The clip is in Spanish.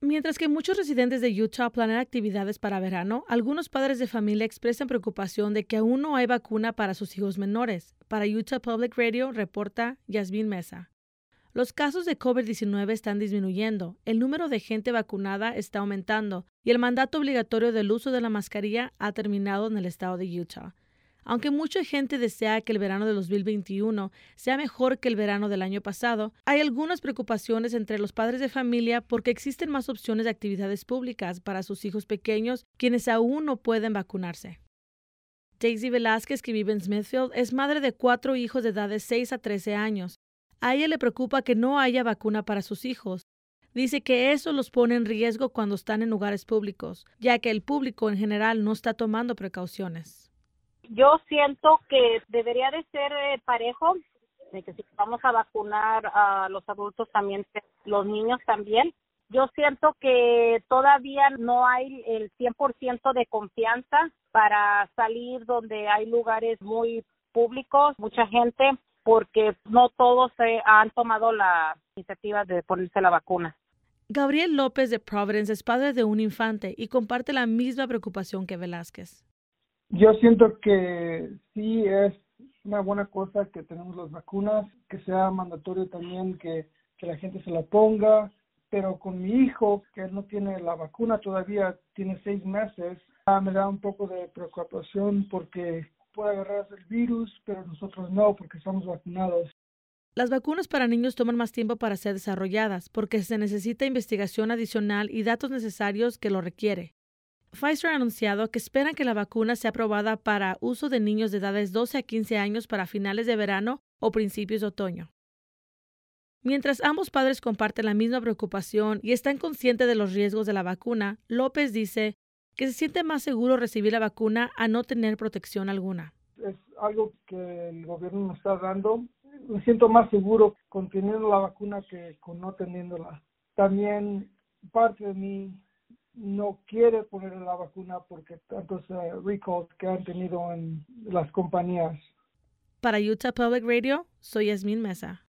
Mientras que muchos residentes de Utah planean actividades para verano, algunos padres de familia expresan preocupación de que aún no hay vacuna para sus hijos menores. Para Utah Public Radio, reporta Yasmin Mesa. Los casos de COVID-19 están disminuyendo, el número de gente vacunada está aumentando y el mandato obligatorio del uso de la mascarilla ha terminado en el estado de Utah. Aunque mucha gente desea que el verano de 2021 sea mejor que el verano del año pasado, hay algunas preocupaciones entre los padres de familia porque existen más opciones de actividades públicas para sus hijos pequeños quienes aún no pueden vacunarse. Daisy Velázquez, que vive en Smithfield, es madre de cuatro hijos de edad de 6 a 13 años. A ella le preocupa que no haya vacuna para sus hijos. Dice que eso los pone en riesgo cuando están en lugares públicos, ya que el público en general no está tomando precauciones yo siento que debería de ser eh, parejo, de que si vamos a vacunar a los adultos también, los niños también. Yo siento que todavía no hay el 100% de confianza para salir donde hay lugares muy públicos, mucha gente, porque no todos se han tomado la iniciativa de ponerse la vacuna. Gabriel López de Providence es padre de un infante y comparte la misma preocupación que Velázquez. Yo siento que sí es una buena cosa que tenemos las vacunas, que sea mandatorio también que, la gente se la ponga, pero con mi hijo, que no tiene la vacuna todavía, tiene seis meses, ah, me da un poco de preocupación porque puede agarrarse el virus, pero nosotros no, porque estamos vacunados. Las vacunas para niños toman más tiempo para ser desarrolladas porque se necesita investigación adicional y datos necesarios que lo requiere. Pfizer ha anunciado que esperan que la vacuna sea aprobada para uso de niños de edades 12 a 15 años para finales de verano o principios de otoño. Mientras ambos padres comparten la misma preocupación y están conscientes de los riesgos de la vacuna, López dice que se siente más seguro recibir la vacuna a no tener protección alguna. Es algo que el gobierno nos está dando. Me siento más seguro con teniendo la vacuna que con no teniéndola. También parte de mí no quiere poner la vacuna porque tantos uh, recalls que han tenido en las compañías. Para Utah Public Radio, soy Yasmin Mesa.